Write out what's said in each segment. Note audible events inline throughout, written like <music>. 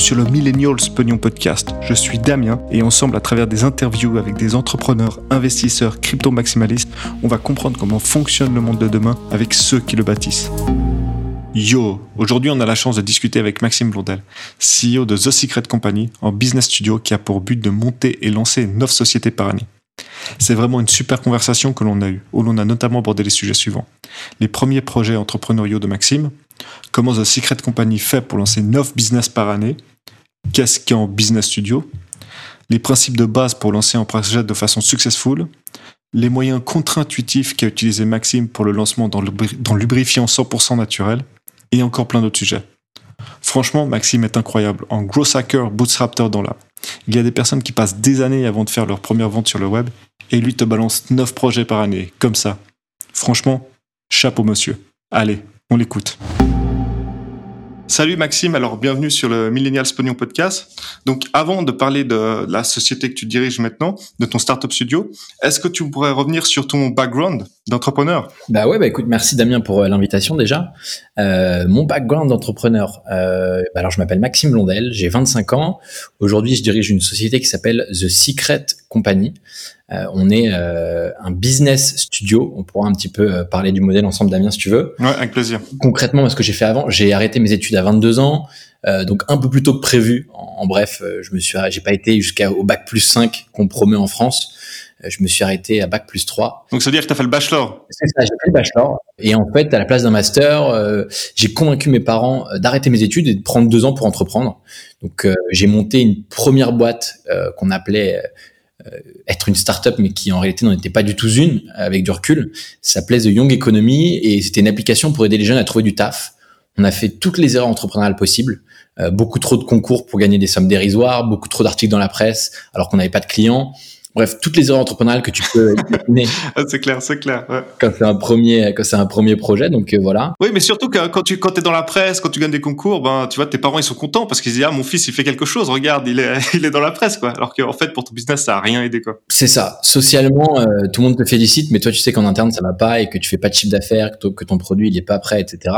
sur le Millennials Pognon Podcast. Je suis Damien et ensemble, à travers des interviews avec des entrepreneurs, investisseurs, crypto-maximalistes, on va comprendre comment fonctionne le monde de demain avec ceux qui le bâtissent. Yo, aujourd'hui on a la chance de discuter avec Maxime Blondel, CEO de The Secret Company, en business studio qui a pour but de monter et lancer 9 sociétés par année. C'est vraiment une super conversation que l'on a eue, où l'on a notamment abordé les sujets suivants. Les premiers projets entrepreneuriaux de Maxime, comment The Secret Company fait pour lancer 9 business par année, qu'est-ce qu'un business studio, les principes de base pour lancer un projet de façon successful, les moyens contre-intuitifs qu'a utilisé Maxime pour le lancement dans, lubrifiant 100% naturel, et encore plein d'autres sujets. Franchement, Maxime est incroyable, en gros hacker bootstrapper dans l'âme. Il y a des personnes qui passent des années avant de faire leur première vente sur le web, et lui te balance 9 projets par année, comme ça. Franchement, chapeau monsieur. Allez, on l'écoute. Salut Maxime, alors bienvenue sur le Millennial Spognon Podcast. Donc avant de parler de la société que tu diriges maintenant, de ton startup studio, est-ce que tu pourrais revenir sur ton background d'entrepreneur? Bah ouais, bah écoute, merci Damien pour euh, l'invitation déjà. Euh, mon background d'entrepreneur, euh, bah alors je m'appelle Maxime Blondel, j'ai 25 ans. Aujourd'hui, je dirige une société qui s'appelle The Secret Company. Euh, on est un business studio. On pourra un petit peu parler du modèle ensemble, Damien, si tu veux. Ouais, avec plaisir. Concrètement, ce que j'ai fait avant, j'ai arrêté mes études à 22 ans, donc un peu plus tôt que prévu. En, bref, je me suis, j'ai pas été jusqu'au bac plus 5 qu'on promet en France. Je me suis arrêté à bac plus 3. Donc ça veut dire que tu as fait le bachelor C'est ça, j'ai fait le bachelor. Et en fait, à la place d'un master, j'ai convaincu mes parents d'arrêter mes études et de prendre deux ans pour entreprendre. Donc j'ai monté une première boîte qu'on appelait euh, être une startup, mais qui en réalité n'en était pas du tout une, avec du recul. Ça s'appelait The Young Economy et c'était une application pour aider les jeunes à trouver du taf. On a fait toutes les erreurs entrepreneuriales possibles, euh, beaucoup trop de concours pour gagner des sommes dérisoires, beaucoup trop d'articles dans la presse alors qu'on n'avait pas de clients. Bref, toutes les erreurs entrepreneuriales que tu peux <laughs> imaginer. c'est clair, c'est clair. Ouais. Quand c'est un premier, quand c'est un premier projet, donc euh, voilà. Oui, mais surtout que quand tu quand es dans la presse, quand tu gagnes des concours, ben tu vois tes parents ils sont contents parce qu'ils disent ah mon fils il fait quelque chose, regarde il est <laughs> il est dans la presse quoi. Alors qu'en fait pour ton business ça a rien aidé quoi. C'est ça. Socialement, euh, tout le monde te félicite, mais toi tu sais qu'en interne ça va pas et que tu fais pas de chiffre d'affaires, que, que ton produit il est pas prêt, etc.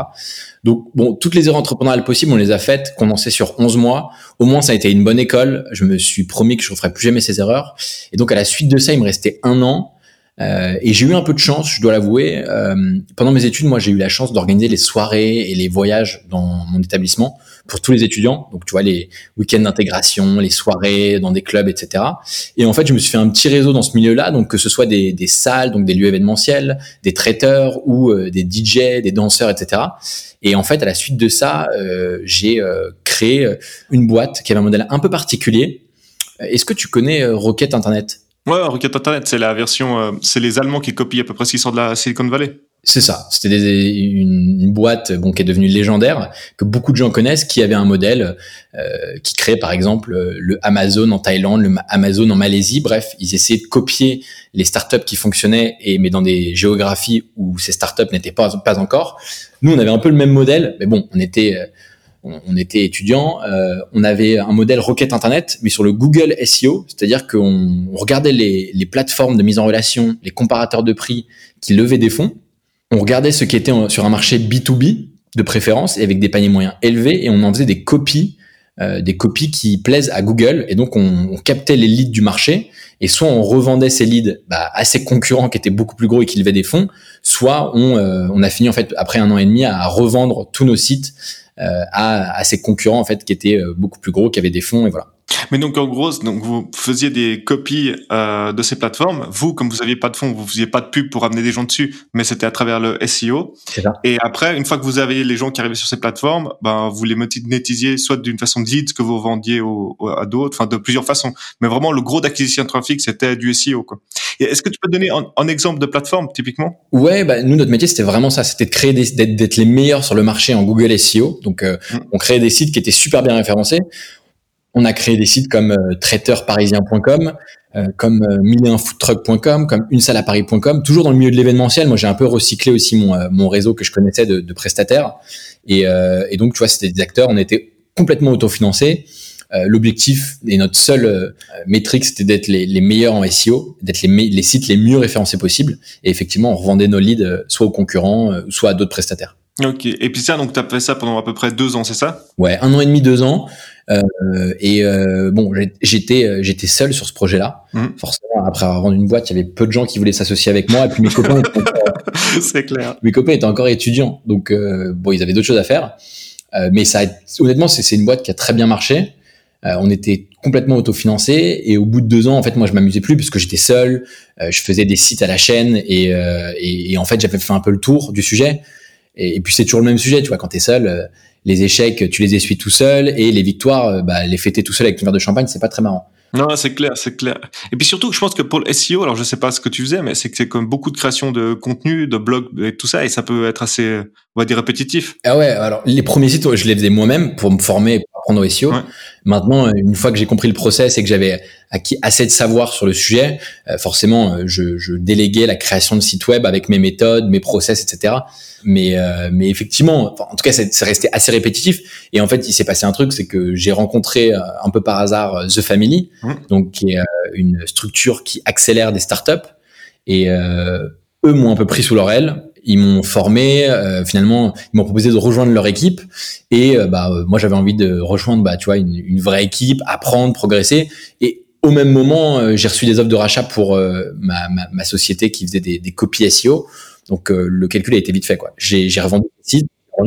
Donc bon, toutes les erreurs entrepreneuriales possibles on les a faites, condensées sur 11 mois. Au moins ça a été une bonne école. Je me suis promis que je ne ferais plus jamais ces erreurs. Et donc à la suite de ça, il me restait un an. Euh, et j'ai eu un peu de chance, je dois l'avouer. Euh, pendant mes études, moi, j'ai eu la chance d'organiser les soirées et les voyages dans mon établissement pour tous les étudiants. Donc, tu vois, les week-ends d'intégration, les soirées dans des clubs, etc. Et en fait, je me suis fait un petit réseau dans ce milieu-là, donc que ce soit des, salles, donc des lieux événementiels, des traiteurs ou euh, des DJ, des danseurs, etc. Et en fait, à la suite de ça, j'ai créé une boîte qui avait un modèle un peu particulier. Est-ce que tu connais Rocket Internet? Ouais, Rocket Internet, c'est la version, euh, c'est les Allemands qui copient à peu près ce qui sort de la Silicon Valley. C'est ça. C'était une, boîte bon, qui est devenue légendaire, que beaucoup de gens connaissent, qui avait un modèle euh, qui créait par exemple le Amazon en Thaïlande, le Amazon en Malaisie. Bref, ils essayaient de copier les startups qui fonctionnaient, et mais dans des géographies où ces startups n'étaient pas, pas encore. Nous, on avait un peu le même modèle, mais bon, on était euh, on, était étudiant, euh, on avait un modèle requête internet, mais sur le Google SEO, c'est-à-dire qu'on regardait les, plateformes de mise en relation, les comparateurs de prix qui levaient des fonds, on regardait ce qui était sur un marché B2B de préférence et avec des paniers moyens élevés, et on en faisait des copies, euh, des copies qui plaisent à Google, et donc on, captait les leads du marché, et soit on revendait ces leads bah, à ses concurrents qui étaient beaucoup plus gros et qui levaient des fonds, soit on, euh, on a fini en fait après un an et demi à revendre tous nos sites à, à, ses concurrents en fait qui étaient euh, beaucoup plus gros, qui avaient des fonds et voilà. Mais donc en gros, donc vous faisiez des copies euh, de ces plateformes. Vous, comme vous aviez pas de fonds, vous faisiez pas de pub pour amener des gens dessus, mais c'était à travers le SEO. Ça. Et après, une fois que vous avez les gens qui arrivaient sur ces plateformes, ben vous les monétisiez soit d'une façon de leads que vous vendiez au, à d'autres, enfin de plusieurs façons. Mais vraiment, le gros d'acquisition de trafic, c'était du SEO. Quoi. Et est-ce que tu peux donner un, exemple de plateforme typiquement? Ouais, bah, nous notre métier c'était vraiment ça, c'était de créer des, d'être, les meilleurs sur le marché en Google SEO. Donc euh, mm. on créait des sites qui étaient super bien référencés. On a créé des sites comme euh, traiteurparisien.com, euh, comme euh, comme une salle à paris.com, toujours dans le milieu de l'événementiel. Moi, j'ai un peu recyclé aussi mon, euh, mon réseau que je connaissais de, de prestataires. Et, euh, et, donc, tu vois, c'était des acteurs, on était complètement autofinancés. L'objectif et notre seule métrique, c'était d'être les, les, meilleurs en SEO, d'être les, les, sites les mieux référencés possibles. Et effectivement, on revendait nos leads soit aux concurrents, soit à d'autres prestataires. Ok. Et puis ça, donc tu as fait ça pendant à peu près deux ans, c'est ça? Ouais, un an et demi, deux ans. Euh, et euh, bon, j'étais euh, j'étais seul sur ce projet-là. Mmh. Forcément, après avoir vendu une boîte, il y avait peu de gens qui voulaient s'associer avec moi. Et puis mes copains, étaient encore, <laughs> c'est clair. Mes copains étaient encore étudiants, donc bon, ils avaient d'autres choses à faire. mais ça, honnêtement, c'est une boîte qui a très bien marché. on était complètement autofinancé et au bout de deux ans, en fait, moi, je m'amusais plus parce que j'étais seul. je faisais des sites à la chaîne et, et, et en fait, j'avais fait un peu le tour du sujet. Et, puis c'est toujours le même sujet, tu vois, quand t'es seul les échecs, tu les essuies tout seul, et les victoires, euh, bah, les fêter tout seul avec un verre de champagne, c'est pas très marrant. Non, c'est clair, c'est clair. Et puis surtout, je pense que pour le SEO, alors je sais pas ce que tu faisais, mais c'est que c'est comme beaucoup de création de contenu, de blogs et tout ça, et ça peut être assez, on va dire, répétitif. Ah ouais, alors les premiers sites, je les faisais moi-même pour me former, apprendre au SEO. Maintenant, une fois que j'ai compris le process et que j'avais acquis assez de savoir sur le sujet, euh, forcément, euh, je, je déléguais la création de sites web avec mes méthodes, mes process, etc. Mais, euh, mais effectivement, en tout cas, c'est resté assez répétitif. Et en fait, il s'est passé un truc, c'est que j'ai rencontré un peu par hasard The Family, donc qui est une structure qui accélère des startups. Et eux m'ont un peu pris sous leur aile ils m'ont formé euh, finalement ils m'ont proposé de rejoindre leur équipe. Et euh, bah euh, moi j'avais envie de rejoindre bah tu vois une, une, vraie équipe apprendre progresser. Et au même moment j'ai reçu des offres de rachat pour ma, ma, ma, société qui faisait des, des copies SEO donc le calcul a été vite fait quoi. J'ai revendu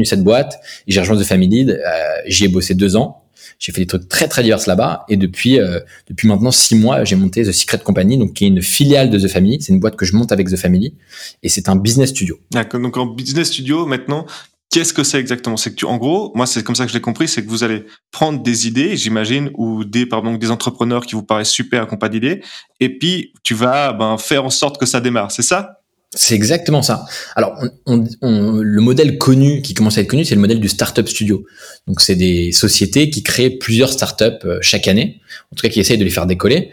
cette boîte j'ai rejoint The Family j'y ai bossé deux ans j'ai fait des trucs très très divers là-bas et depuis euh, depuis maintenant six mois, j'ai monté The Secret Company, donc qui est une filiale de The Family. C'est une boîte que je monte avec The Family et c'est un business studio. D'accord. Donc en business studio maintenant, Qu'est-ce que c'est exactement? C'est que tu, en gros, moi c'est comme ça que je l'ai compris, c'est que vous allez prendre des idées, j'imagine, ou des pardon des entrepreneurs qui vous paraissent super, d'idées, et puis tu vas ben, faire en sorte que ça démarre. C'est ça? C'est exactement ça. Alors, on, on, le modèle connu, qui commence à être connu, c'est le modèle du startup studio. Donc, c'est des sociétés qui créent plusieurs startups euh, chaque année, en tout cas qui essayent de les faire décoller.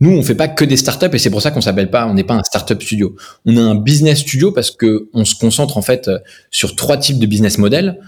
Nous, on fait pas que des startups et c'est pour ça qu'on s'appelle pas, on n'est pas un startup studio. On a un business studio parce que on se concentre en fait sur trois types de business models.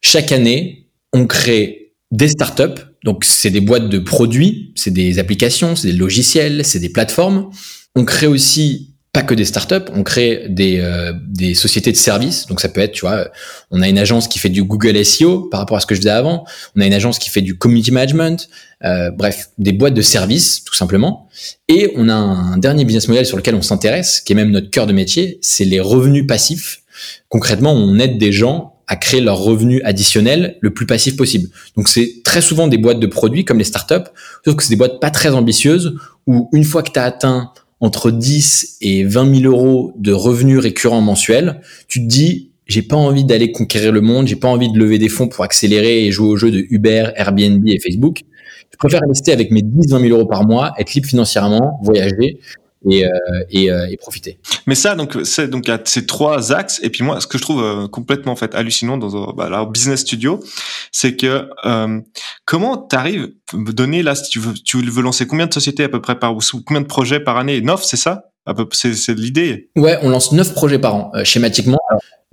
Chaque année, on crée des startups. Donc, c'est des boîtes de produits, c'est des applications, c'est des logiciels, c'est des plateformes. On crée aussi pas que des startups, on crée des, euh, des sociétés de services. Donc ça peut être, tu vois, on a une agence qui fait du Google SEO par rapport à ce que je disais avant. On a une agence qui fait du community management. Euh, bref, des boîtes de services tout simplement. Et on a un dernier business model sur lequel on s'intéresse, qui est même notre cœur de métier, c'est les revenus passifs. Concrètement, on aide des gens à créer leurs revenus additionnels le plus passif possible. Donc c'est très souvent des boîtes de produits comme les startups, sauf que c'est des boîtes pas très ambitieuses où une fois que tu as atteint entre 10 et 20 000 euros de revenus récurrents mensuels, tu te dis, j'ai pas envie d'aller conquérir le monde, j'ai pas envie de lever des fonds pour accélérer et jouer aux jeux de Uber, Airbnb et Facebook. Je préfère rester avec mes 10, 20 000 euros par mois, être libre financièrement, voyager et, euh, et, euh, et, profiter. Mais ça, donc, c'est donc à ces trois axes. Et puis moi, ce que je trouve euh, complètement en fait hallucinant dans bah, business studio, c'est que euh, comment t'arrives donner là, si tu veux, tu veux lancer combien de sociétés à peu près par ou combien de projets par année? Neuf, c'est ça? C'est l'idée. Ouais, on lance neuf projets par an, schématiquement.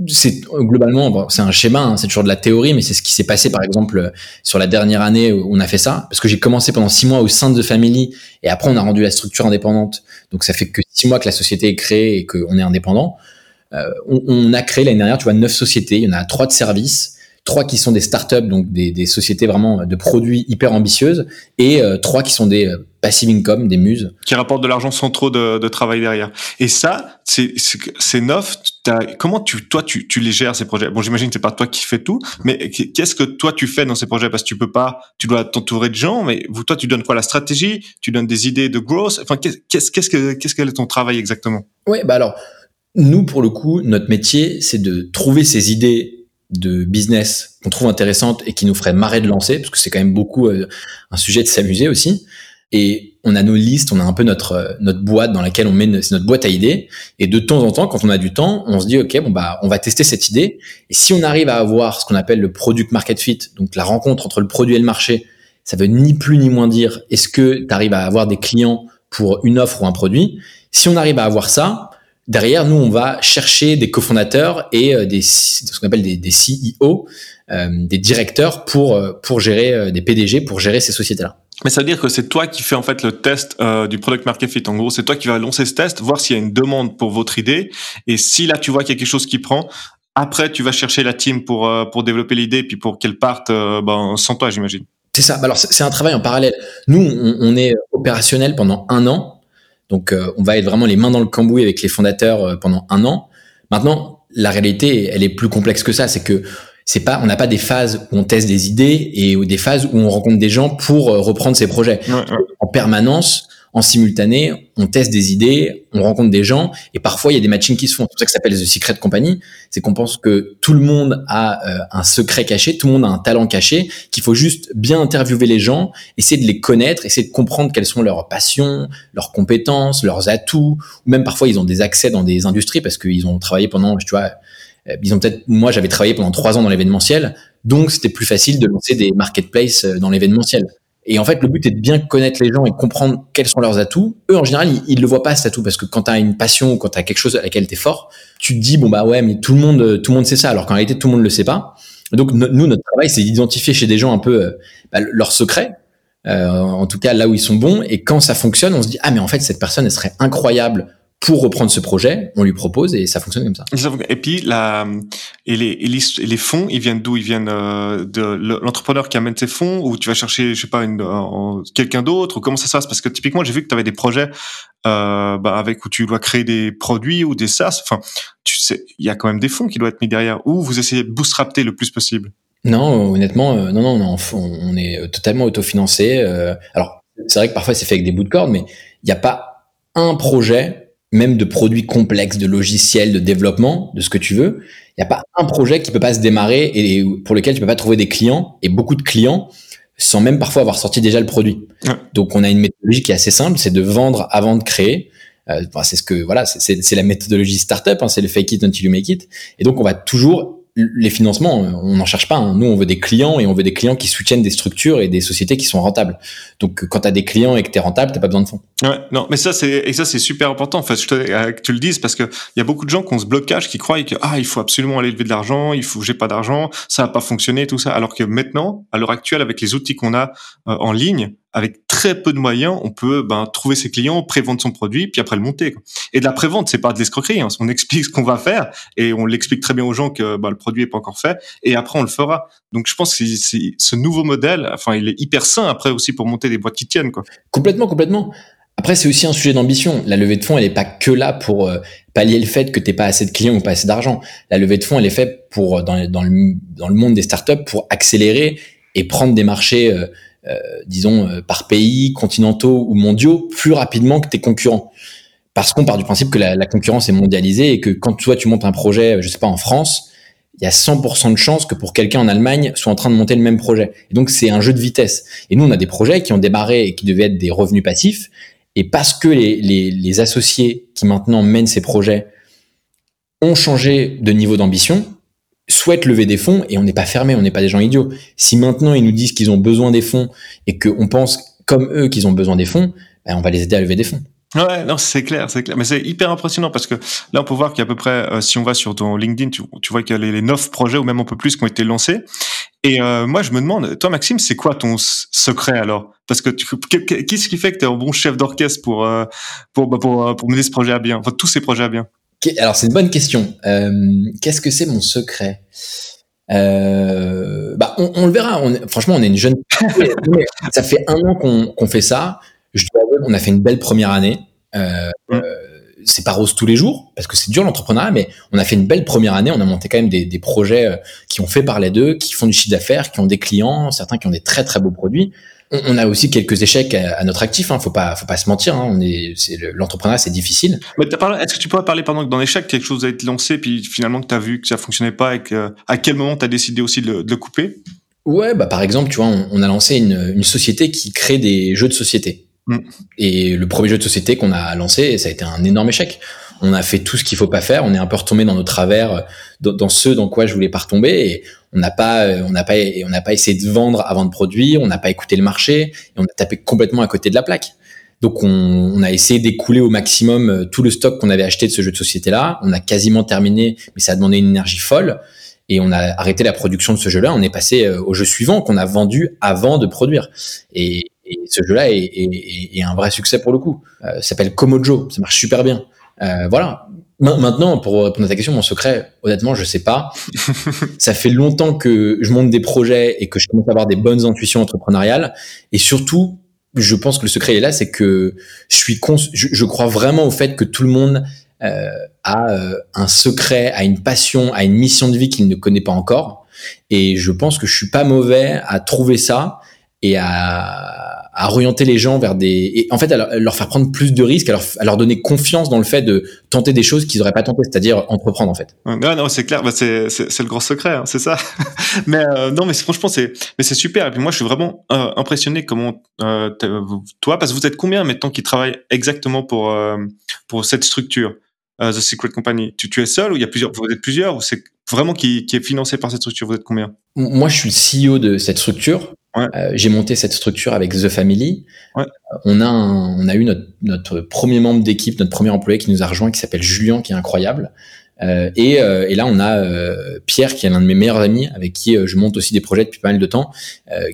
C'est globalement c'est un schéma hein, c'est toujours de la théorie mais c'est ce qui s'est passé par exemple sur la dernière année où on a fait ça. Parce que j'ai commencé pendant six mois au sein de Family et après on a rendu la structure indépendante. Donc ça fait que six mois que la société est créée et qu'on est indépendant. Euh, on, on, a créé l'année dernière tu vois neuf sociétés. Il y en a trois de services trois qui sont des startups, donc des, des, sociétés vraiment de produits hyper ambitieuses, et euh, trois qui sont des euh, passive income, des muses. Qui rapportent de l'argent sans trop de, de, travail derrière. Et ça, c'est neuf. Comment tu, toi, tu, tu les gères ces projets? Bon, j'imagine que c'est pas toi qui fais tout, mais qu'est-ce que toi tu fais dans ces projets? Parce que tu peux pas, tu dois t'entourer de gens, mais vous, toi, tu donnes quoi? La stratégie? Tu donnes des idées de growth? Enfin, qu'est-ce qu'est-ce que qu'est-ce quel est ton travail exactement? Oui, bah alors. Nous, pour le coup, notre métier, c'est de trouver ces idées de business qu'on trouve intéressantes et qui nous ferait marrer de lancer, parce que c'est quand même beaucoup euh, un sujet de s'amuser aussi. Et on a nos listes, on a un peu notre euh, notre boîte dans laquelle on met notre boîte à idées. Et de temps en temps, quand on a du temps, on se dit ok bon bah on va tester cette idée. Et si on arrive à avoir ce qu'on appelle le product market fit, donc la rencontre entre le produit et le marché, ça veut ni plus ni moins dire est-ce que tu arrives à avoir des clients pour une offre ou un produit? Si on arrive à avoir ça, Derrière, nous, on va chercher des cofondateurs et euh, des, ce qu'on appelle des, des CEO, euh, des directeurs pour, euh, pour gérer des PDG, pour gérer ces sociétés-là. Mais ça veut dire que c'est toi qui fais en fait le test du product market fit. En gros, c'est toi qui vas lancer ce test, voir s'il y a une demande pour votre idée. Et si là tu vois qu'il y a quelque chose qui prend, après tu vas chercher la team pour pour développer l'idée puis pour qu'elle parte ben, sans toi, j'imagine. C'est ça. Alors c'est un travail en parallèle. Nous, on, est opérationnel pendant un an, donc euh, on va être vraiment les mains dans le cambouis avec les fondateurs euh, pendant un an. Maintenant, la réalité, elle est plus complexe que ça. C'est que c'est pas, on n'a pas des phases où on teste des idées et des phases où on rencontre des gens pour euh, reprendre ces projets. En permanence, en simultané, on teste des idées, on rencontre des gens, et parfois il y a des matchings qui se font. C'est pour ça que ça s'appelle The Secret Company. C'est qu'on pense que tout le monde a euh, un secret caché, tout le monde a un talent caché, qu'il faut juste bien interviewer les gens, essayer de les connaître, essayer de comprendre quelles sont leurs passions, leurs compétences, leurs atouts, ou même parfois ils ont des accès dans des industries parce qu'ils ont travaillé pendant, tu vois, euh, ils ont peut-être, moi j'avais travaillé pendant trois ans dans l'événementiel, donc c'était plus facile de lancer des marketplaces euh, dans l'événementiel. Et en fait, le but est de bien connaître les gens et comprendre quels sont leurs atouts. Eux, en général, ils, ne le voient pas cet atout parce que quand tu as une passion ou quand tu as quelque chose à laquelle tu es fort, tu te dis bon bah ouais, mais tout le monde, tout le monde sait ça, alors qu'en réalité tout le monde le sait pas. Donc nous, notre travail, c'est d'identifier chez des gens un peu euh, bah, leurs secrets, euh, en tout cas là où ils sont bons. Et quand ça fonctionne, on se dit ah mais en fait cette personne, elle serait incroyable pour reprendre ce projet, on lui propose et ça fonctionne comme ça. Et puis la et les et les, fonds, ils viennent d'où? Ils viennent euh, de l'entrepreneur qui amène ses fonds ou tu vas chercher, je sais pas, une, quelqu'un d'autre ou comment ça se passe? Parce que typiquement, j'ai vu que tu avais des projets euh, bah, avec où tu dois créer des produits ou des SaaS. Enfin, tu sais, il y a quand même des fonds qui doivent être mis derrière. Ou vous essayez de bootstrapter le plus possible? Non, honnêtement, euh, non, non, non, on est totalement autofinancé. Euh, alors, c'est vrai que parfois c'est fait avec des bouts de corde, mais il n'y a pas un projet même de produits complexes, de logiciels, de développement, de ce que tu veux, il n'y a pas un projet qui peut pas se démarrer et pour lequel tu peux pas trouver des clients et beaucoup de clients sans même parfois avoir sorti déjà le produit. Donc on a une méthodologie qui est assez simple, c'est de vendre avant de créer. Euh, c'est ce que voilà, c'est la méthodologie startup, hein, c'est le fake it until you make it. Et donc on va toujours les financements, on n'en cherche pas. Hein. Nous, on veut des clients et on veut des clients qui soutiennent des structures et des sociétés qui sont rentables. Donc, quand tu as des clients et que tu es rentable, tu pas besoin de fonds. Ouais, non, mais ça, c'est, et ça, c'est super important. Enfin, je te, euh, que tu le dises parce que il y a beaucoup de gens qui ont ce blocage, qui croient que, ah, il faut absolument aller lever de l'argent, il faut, j'ai pas d'argent, ça va pas fonctionner, tout ça. Alors que maintenant, à l'heure actuelle, avec les outils qu'on a euh, en ligne, avec très peu de moyens, on peut ben, trouver ses clients, prévendre son produit, puis après le monter. Et de la prévente, c'est pas de l'escroquerie. Hein. On <laughs> explique ce qu'on va faire et on l'explique très bien aux gens que ben, le produit est pas encore fait. Et après, on le fera. Donc, je pense que ce nouveau modèle, enfin, il est hyper sain après aussi pour monter des boîtes qui tiennent. Quoi. Complètement, complètement. Après, c'est aussi un sujet d'ambition. La levée de fonds, elle n'est pas que là pour euh, pallier le fait que tu pas assez de clients ou pas assez d'argent. La levée de fonds, elle est faite pour dans, dans, le, monde des startups pour accélérer et prendre des marchés euh, euh, disons, euh, par pays, continentaux ou mondiaux, plus rapidement que tes concurrents. Parce qu'on part du principe que la, concurrence est mondialisée et que quand toi tu montes un projet, je sais pas, en France, il y a 100% de chances que pour quelqu'un en Allemagne soit en train de monter le même projet. Et donc c'est un jeu de vitesse. Et nous, on a des projets qui ont démarré et qui devaient être des revenus passifs. Et parce que les associés qui maintenant mènent ces projets ont changé de niveau d'ambition, souhaitent lever des fonds et on n'est pas fermé, on n'est pas des gens idiots. Si maintenant ils nous disent qu'ils ont besoin des fonds et qu'on pense comme eux qu'ils ont besoin des fonds, ben on va les aider à lever des fonds. Ouais, non, c'est clair, c'est clair. Mais c'est hyper impressionnant parce que là, on peut voir qu'il y a à peu près, euh, si on va sur ton LinkedIn, tu, tu vois qu'il y a les, neuf projets ou même un peu plus qui ont été lancés. Et euh, moi, je me demande, toi, Maxime, c'est quoi ton secret alors? Parce que qu'est-ce qui fait que tu es un bon chef d'orchestre pour, euh, pour, bah, pour, pour, mener ce projet à bien, enfin tous ces projets à bien alors c'est une bonne question. Euh, Qu'est-ce que c'est mon secret? Euh, bah, on, on, le verra. On, franchement, on est une jeune. <laughs> ça fait un an qu'on fait ça. Je dois avouer qu'on a fait une belle première année. Euh, euh, c'est pas rose tous les jours parce que c'est dur l'entrepreneuriat, mais on a fait une belle première année. On a monté quand même des, des projets qui ont fait parler d'eux, qui font du chiffre d'affaires, qui ont des clients, certains qui ont des très très beaux produits on, a aussi quelques échecs à, notre actif. Hein. Faut pas, faut pas se mentir. Hein. On est, c'est l'entrepreneuriat, c'est difficile. Mais est-ce que tu pourrais parler pendant que dans l'échec quelque chose a été lancé, puis finalement que tu as vu que ça fonctionnait pas, et que, à quel moment tu as décidé aussi de le, couper? Ouais, bah par exemple, tu vois, on, a lancé une, une, société qui crée des jeux de société. Mm. Et le premier jeu de société qu'on a lancé, ça a été un énorme échec on a fait tout ce qu'il faut pas faire, on est un peu retombé dans nos travers, dans, dans ce dans quoi je voulais pas retomber, et on n'a pas, on n'a pas, on n'a pas essayé de vendre avant de produire, on n'a pas écouté le marché, et on a tapé complètement à côté de la plaque. Donc on, a essayé d'écouler au maximum euh, tout le stock qu'on avait acheté de ce jeu de société-là. On a quasiment terminé, mais ça a demandé une énergie folle. Et on a arrêté la production de ce jeu-là. On est passé euh, au jeu suivant qu'on a vendu avant de produire. Et, ce jeu-là est, un vrai succès pour le coup. Euh, s'appelle Komojo. Ça marche super bien. Euh, voilà. Maintenant, pour répondre à ta question, mon secret, honnêtement, je sais pas. <laughs> ça fait longtemps que je monte des projets et que je commence à avoir des bonnes intuitions entrepreneuriales. Et surtout, je pense que le secret est là, c'est que je suis je, je, crois vraiment au fait que tout le monde euh, a euh, un secret, a une passion, a une mission de vie qu'il ne connaît pas encore. Et je pense que je suis pas mauvais à trouver ça et à à orienter les gens vers des en fait à leur, faire prendre plus de risques, à leur, à leur, donner confiance dans le fait de tenter des choses qu'ils n'auraient pas tenté, c'est-à-dire entreprendre en fait. Non, non, c'est clair, bah, c'est c'est le grand secret, hein, c'est ça. <laughs> mais euh, non, mais franchement c'est mais c'est super. Et puis moi je suis vraiment euh, impressionné comment euh, toi parce que vous êtes combien maintenant qui travaillent exactement pour euh, pour cette structure? The Secret Company. Tu tu es seul ou il y a plusieurs vous êtes plusieurs ou c'est vraiment qui, qui est financé par cette structure? Vous êtes combien? Moi je suis le CEO de cette structure. Euh, j'ai monté cette structure avec The Family. Ouais. Euh, on a on a eu notre, notre premier membre d'équipe, notre premier employé qui nous a rejoint, qui s'appelle Julien, qui est incroyable. Euh, et, euh, et, là, on a Pierre, qui est l'un de mes meilleurs amis, avec qui je monte aussi des projets depuis pas mal de temps,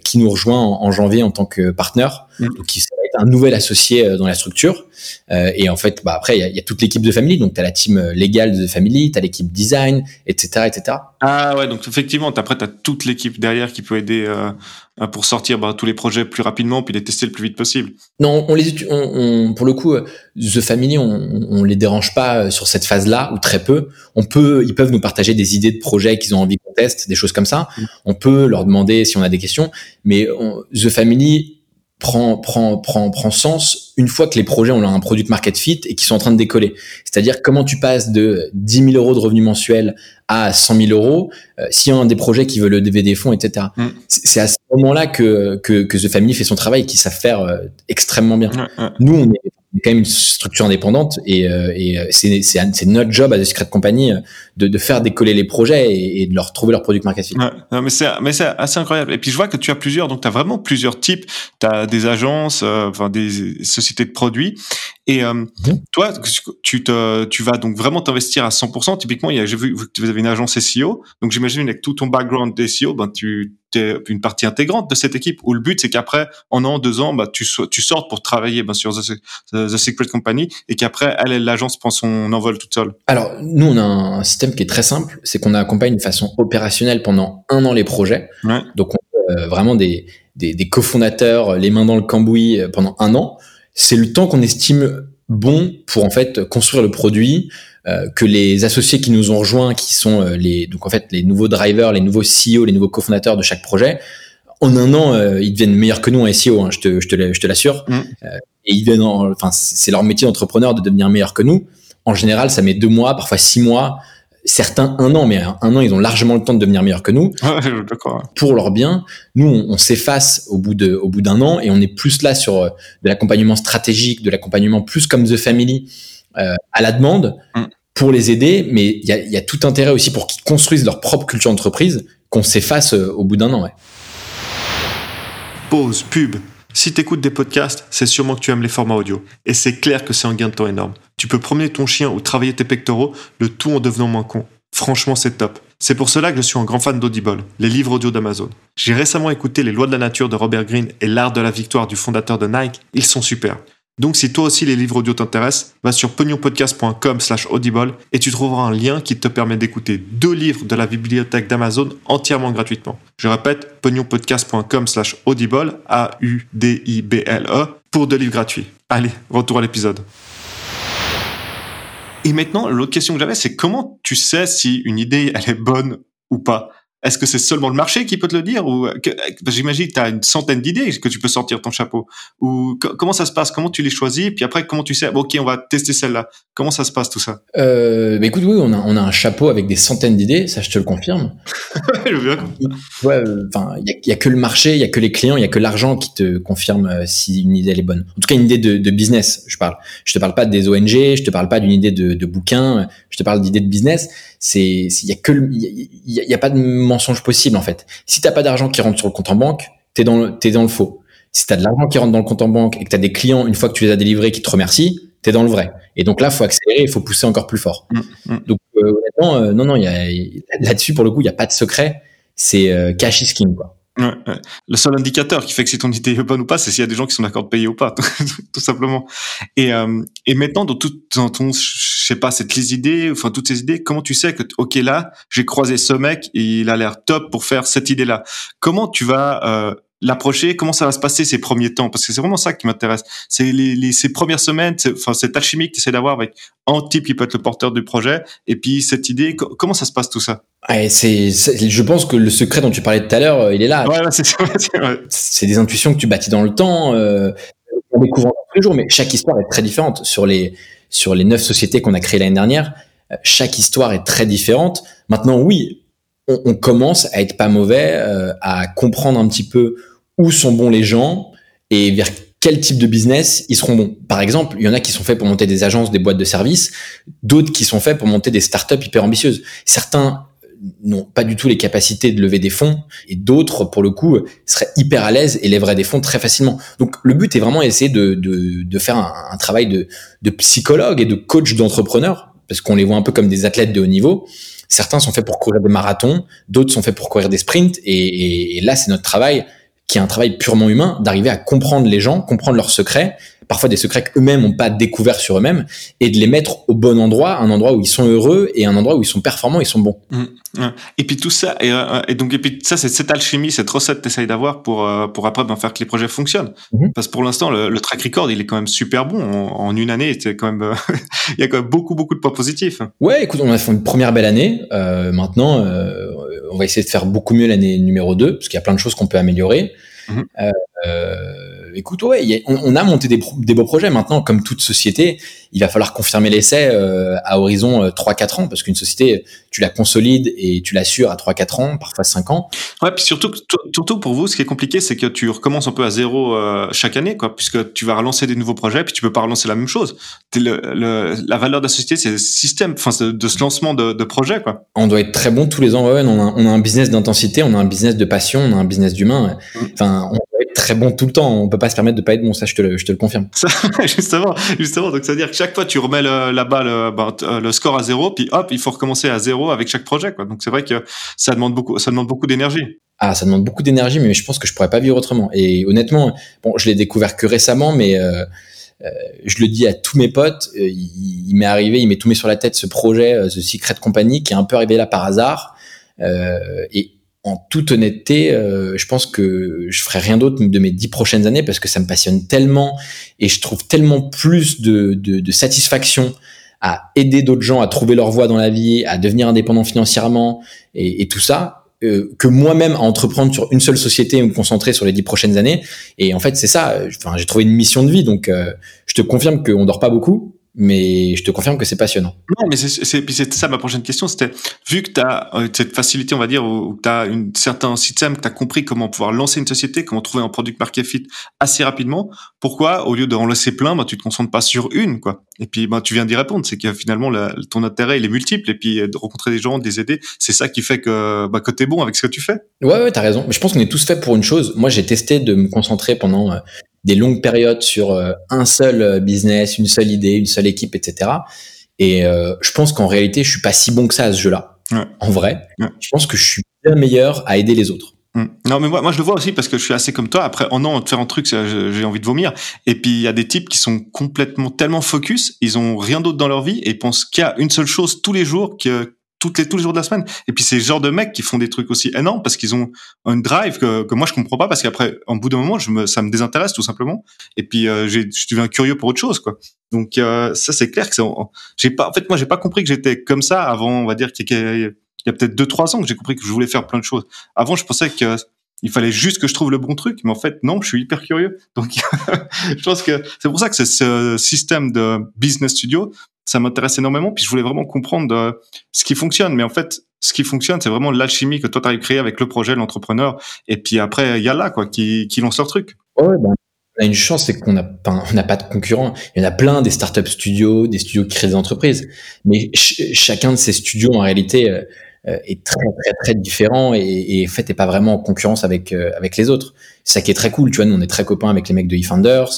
qui nous rejoint en, janvier en tant que partenaire, mm. donc qui un nouvel associé dans la structure. et en fait, bah, après, il y a, y a, toute l'équipe de Family, donc tu as la team légale de Family, tu as l'équipe design, etc., etc. Ah ouais, donc effectivement, après, tu as toute l'équipe derrière qui peut aider euh, pour sortir bah, tous les projets plus rapidement puis les tester le plus vite possible. Non, on les, on, on, pour le coup, euh, The Family, on, on les dérange pas euh, sur cette phase-là ou très peu. On peut, ils peuvent nous partager des idées de projets qu'ils ont envie qu'on teste, des choses comme ça. Mm. On peut leur demander si on a des questions, mais The Family prend prend prend prend sens une fois que les projets ont un produit market fit et qui sont en train de décoller. C'est-à-dire comment tu passes de 10 000 euros de revenus mensuels à 100 000 euros euh, s'il y a un des projets qui veut le lever des fonds, etc. Mm. C'est à ce moment-là que, que, que The Family fait son travail et qui savent faire euh, extrêmement bien. Nous, on est quand même une structure indépendante et, euh, et euh, c'est, notre job à The Secret Company euh, de, de faire décoller les projets et, de leur trouver leur produit market fit. Ouais, mais c'est mais c'est assez incroyable. Et puis je vois que tu as plusieurs, donc tu as vraiment plusieurs types. Tu as des agences, enfin des sociétés de produits. Et mhm. toi, tu te, tu vas donc vraiment t'investir à 100%. Typiquement, il y a, j'ai vu que vous avez une agence SEO, donc j'imagine avec tout ton background SEO, ben tu une partie intégrante de cette équipe où le but c'est qu'après en an deux ans bah tu tu sortes pour travailler ben, sur The, Secret Company et qu'après elle l'agence prend son envol toute seule. Alors nous on a un système qui est très simple, c'est qu'on accompagne de façon opérationnelle pendant un an les projets. Donc on euh, vraiment des des, des cofondateurs les mains dans le cambouis euh, pendant un an. C'est le temps qu'on estime bon pour en fait construire le produit, euh, que les associés qui nous ont rejoints, qui sont euh, les donc en fait les nouveaux drivers, les nouveaux CEO, les nouveaux cofondateurs de chaque projet, en un an euh, ils deviennent meilleurs que nous en SEO, hein, je te je te, je te l'assure. Mm. et ils viennent, enfin c'est leur métier d'entrepreneur de devenir meilleurs que nous. En général, ça met deux mois, parfois six mois certains un an, mais un an, ils ont largement le temps de devenir meilleurs que nous. pour leur bien, nous, on, s'efface au bout de, au bout d'un an et on est plus là sur euh, de l'accompagnement stratégique, de l'accompagnement plus comme The Family euh, à la demande mm. pour les aider. Mais il y a, y a, tout intérêt aussi pour qu'ils construisent leur propre culture d'entreprise qu'on s'efface euh, au bout d'un an. Ouais. Pause pub. Si tu écoutes des podcasts, c'est sûrement que tu aimes les formats audio. Et c'est clair que c'est un gain de temps énorme. Tu peux promener ton chien ou travailler tes pectoraux, le tout en devenant moins con. Franchement, c'est top. C'est pour cela que je suis un grand fan d'Audible, les livres audio d'Amazon. J'ai récemment écouté Les lois de la nature de Robert Greene et L'art de la victoire du fondateur de Nike. Ils sont super. Donc si toi aussi les livres audio t'intéressent, va sur pognonpodcast.com slash audible et tu trouveras un lien qui te permet d'écouter deux livres de la bibliothèque d'Amazon entièrement gratuitement. Je répète, pognonpodcast.com slash audible, A-U-D-I-B-L-E, pour deux livres gratuits. Allez, retour à l'épisode. Et maintenant, l'autre question que j'avais, c'est comment tu sais si une idée, elle est bonne ou pas? Est-ce que c'est seulement le marché qui peut te le dire ou j'imagine que tu as une centaine d'idées que tu peux sortir ton chapeau. Ou comment ça se passe? Comment tu les choisis? Puis après comment tu sais ok on va tester celle-là. Comment ça se passe tout ça? Euh, bah écoute oui on a on a un chapeau avec des centaines d'idées ça je te le confirme. <laughs> Je veux ouais euh, enfin il y a, que le marché il y a que les clients il y a que l'argent qui te confirme euh, si une idée elle est bonne. En tout cas une idée de, de, business je parle. Je te parle pas des ONG je te parle pas d'une idée de, de bouquin je te parle d'idée de business c'est il y a que il y, a, pas de mensonge possible en fait. Si t'as pas d'argent qui rentre sur le compte en banque, t'es dans le, t'es dans le faux. Si t'as de l'argent qui rentre dans le compte en banque et que t'as des clients une fois que tu les as délivrés qui te remercient, t'es dans le vrai. Et donc là, faut accélérer, il faut pousser encore plus fort. Mm, mm. Donc euh, honnêtement, euh, non non, y a là-dessus pour le coup, il y a pas de secret. C'est euh, cash is king quoi. Le seul indicateur qui fait que si ton idée est bonne ou pas, c'est s'il y a des gens qui sont d'accord de payer ou pas, <laughs> tout simplement. Et, euh, et maintenant, dans, tout, ton, je sais pas, cette idées, enfin toutes ces idées, comment tu sais que, ok, là, j'ai croisé ce mec, et il a l'air top pour faire cette idée-là. Comment tu vas euh, l'approcher Comment ça va se passer ces premiers temps? Parce que c'est vraiment ça qui m'intéresse. C'est les, les, ces premières semaines, enfin cette alchimie que tu essaies d'avoir avec un type qui peut être le porteur du projet, et puis cette idée. Comment ça se passe tout ça? Ouais, c'est, je pense que le secret dont tu parlais tout à l'heure, euh, il est là. Ouais, c'est, des intuitions que tu bâtis dans le temps. Euh, on découvre tous les jours, mais chaque histoire est très différente. Sur les sur les neuf sociétés qu'on a créées l'année dernière, euh, chaque histoire est très différente. Maintenant, oui, on, on commence à être pas mauvais, euh, à comprendre un petit peu où sont bons les gens et vers quel type de business ils seront bons. Par exemple, il y en a qui sont faits pour monter des agences, des boîtes de services, d'autres qui sont faits pour monter des startups hyper ambitieuses. Certains n'ont pas du tout les capacités de lever des fonds et d'autres, pour le coup, seraient hyper à l'aise et lèveraient des fonds très facilement. Donc, le but est vraiment d'essayer de, de, de, faire un, travail de, de, psychologue et de coach d'entrepreneurs parce qu'on les voit un peu comme des athlètes de haut niveau. Certains sont faits pour courir des marathons, d'autres sont faits pour courir des sprints et là, c'est notre travail qui est un travail purement humain, d'arriver à comprendre les gens, comprendre leurs secrets, parfois des secrets qu'eux-mêmes n'ont pas découverts sur eux-mêmes, et de les mettre au bon endroit, un endroit où ils sont heureux et un endroit où ils sont performants, ils sont bons. Mmh. Et puis tout ça, et, euh, et donc et puis ça, c'est cette alchimie, cette recette que tu essayes d'avoir pour euh, pour après ben, faire que les projets fonctionnent. Mmh. Parce que pour l'instant, le, le, track record, il est quand même super bon. En, en une année, c'est quand même, euh, <laughs> il y a quand même beaucoup beaucoup de points positifs. Ouais, écoute, on a fait une première belle année. Euh, maintenant, on va essayer de faire beaucoup mieux l'année numéro 2, parce qu'il y a plein de choses qu'on peut améliorer. Mmh. Euh, écoute, ouais, on, a monté des, des, beaux projets. Maintenant, comme toute société, il va falloir confirmer l'essai euh, à horizon 3-4 euh, ans, parce qu'une société, tu la consolides et tu l'assures à 3-4 ans, parfois 5 ans. Ouais, puis surtout, surtout pour vous, ce qui est compliqué, c'est que tu recommences un peu à zéro euh, chaque année, quoi, puisque tu vas relancer des nouveaux projets, puis tu peux pas relancer la même chose. Le, le, la valeur de la société, c'est le système, enfin, de, ce lancement de, de, projet, quoi. On doit être très bon tous les ans. Ouais, on, a, on a un business d'intensité, on a un business de passion, on a un business d'humain. Mmh. Enfin, on être très bon tout le temps. On peut pas se permettre de pas être bon. Ça, je te le, je te le confirme. Ça, <laughs> justement, justement. Donc, c'est à dire que chaque fois, tu remets le, la balle, ben, le score à zéro, puis hop, il faut recommencer à zéro avec chaque projet, quoi. Donc, c'est vrai que ça demande beaucoup, ça demande beaucoup d'énergie. Ah, ça demande beaucoup d'énergie, mais je pense que je pourrais pas vivre autrement. Et honnêtement, bon, je l'ai découvert que récemment, mais euh, euh, je le dis à tous mes potes, euh, il, il m'est arrivé, il m'est tombé sur la tête ce projet, euh, ce Secret Company, qui est un peu arrivé là par hasard. et en toute honnêteté, euh, je pense que je ferai rien d'autre de mes dix prochaines années parce que ça me passionne tellement et je trouve tellement plus de, de, de satisfaction à aider d'autres gens à trouver leur voie dans la vie, à devenir indépendant financièrement et, et tout ça, euh, que moi-même à entreprendre sur une seule société et me concentrer sur les dix prochaines années. Et en fait, c'est ça. Enfin, j'ai trouvé une mission de vie, donc euh, je te confirme qu'on dort pas beaucoup mais je te confirme que c'est passionnant. Non, mais c'est ça ma prochaine question, c'était vu que tu as euh, cette facilité, on va dire, où tu as un certain système, que tu as compris comment pouvoir lancer une société, comment trouver un produit market fit assez rapidement, pourquoi au lieu d'en laisser plein, bah, tu te concentres pas sur une quoi? Et puis bah, tu viens d'y répondre, c'est que finalement ton intérêt il est multiple et puis de rencontrer des gens, de les aider, c'est ça qui fait que bah, que tu es bon avec ce que tu fais. Ouais ouais, tu as raison. Mais je pense qu'on est tous faits pour une chose. Moi, j'ai testé de me concentrer pendant euh, des longues périodes sur euh, un seul euh, business, une seule idée, une seule équipe, etc. Et euh, je pense qu'en réalité, je suis pas si bon que ça à ce jeu-là. Ouais. En vrai, ouais. je pense que je suis bien meilleur à aider les autres. Mmh. Non, mais moi, moi, je le vois aussi parce que je suis assez comme toi. Après, en an, de faire un truc, j'ai envie de vomir. Et puis, il y a des types qui sont complètement tellement focus, ils ont rien d'autre dans leur vie et pensent qu'il y a une seule chose tous les jours que toutes les, tous les jours de la semaine. Et puis, c'est ce genre de mecs qui font des trucs aussi énormes parce qu'ils ont une drive que, moi, je comprends pas parce qu'après, en bout d'un moment, ça me désintéresse tout simplement. Et puis, euh, je deviens curieux pour autre chose, quoi. Donc, euh, ça, c'est clair que j'ai pas, en fait, moi, j'ai pas compris que j'étais comme ça avant, on va dire, qu'il y a peut-être deux, trois ans que j'ai compris que je voulais faire plein de choses. Avant, je pensais que il fallait juste que je trouve le bon truc, mais en fait non, je suis hyper curieux. Donc <laughs> je pense que c'est pour ça que ce système de business studio, ça m'intéresse énormément. Puis je voulais vraiment comprendre euh, ce qui fonctionne. Mais en fait, ce qui fonctionne, c'est vraiment l'alchimie que toi tu as créé avec le projet, l'entrepreneur. Et puis après, il y a là quoi qui, lance leur truc. Ouais, ben, on a une chance, c'est qu'on n'a pas, de concurrents. Il y en a plein des startups studios, des studios qui créent des entreprises. Mais ch chacun de ces studios, en réalité, euh, est très très très différent et, et fait pas vraiment en concurrence avec euh, avec les autres. C'est ça qui est très cool. Tu vois, nous on est très copains avec les mecs de eFounders.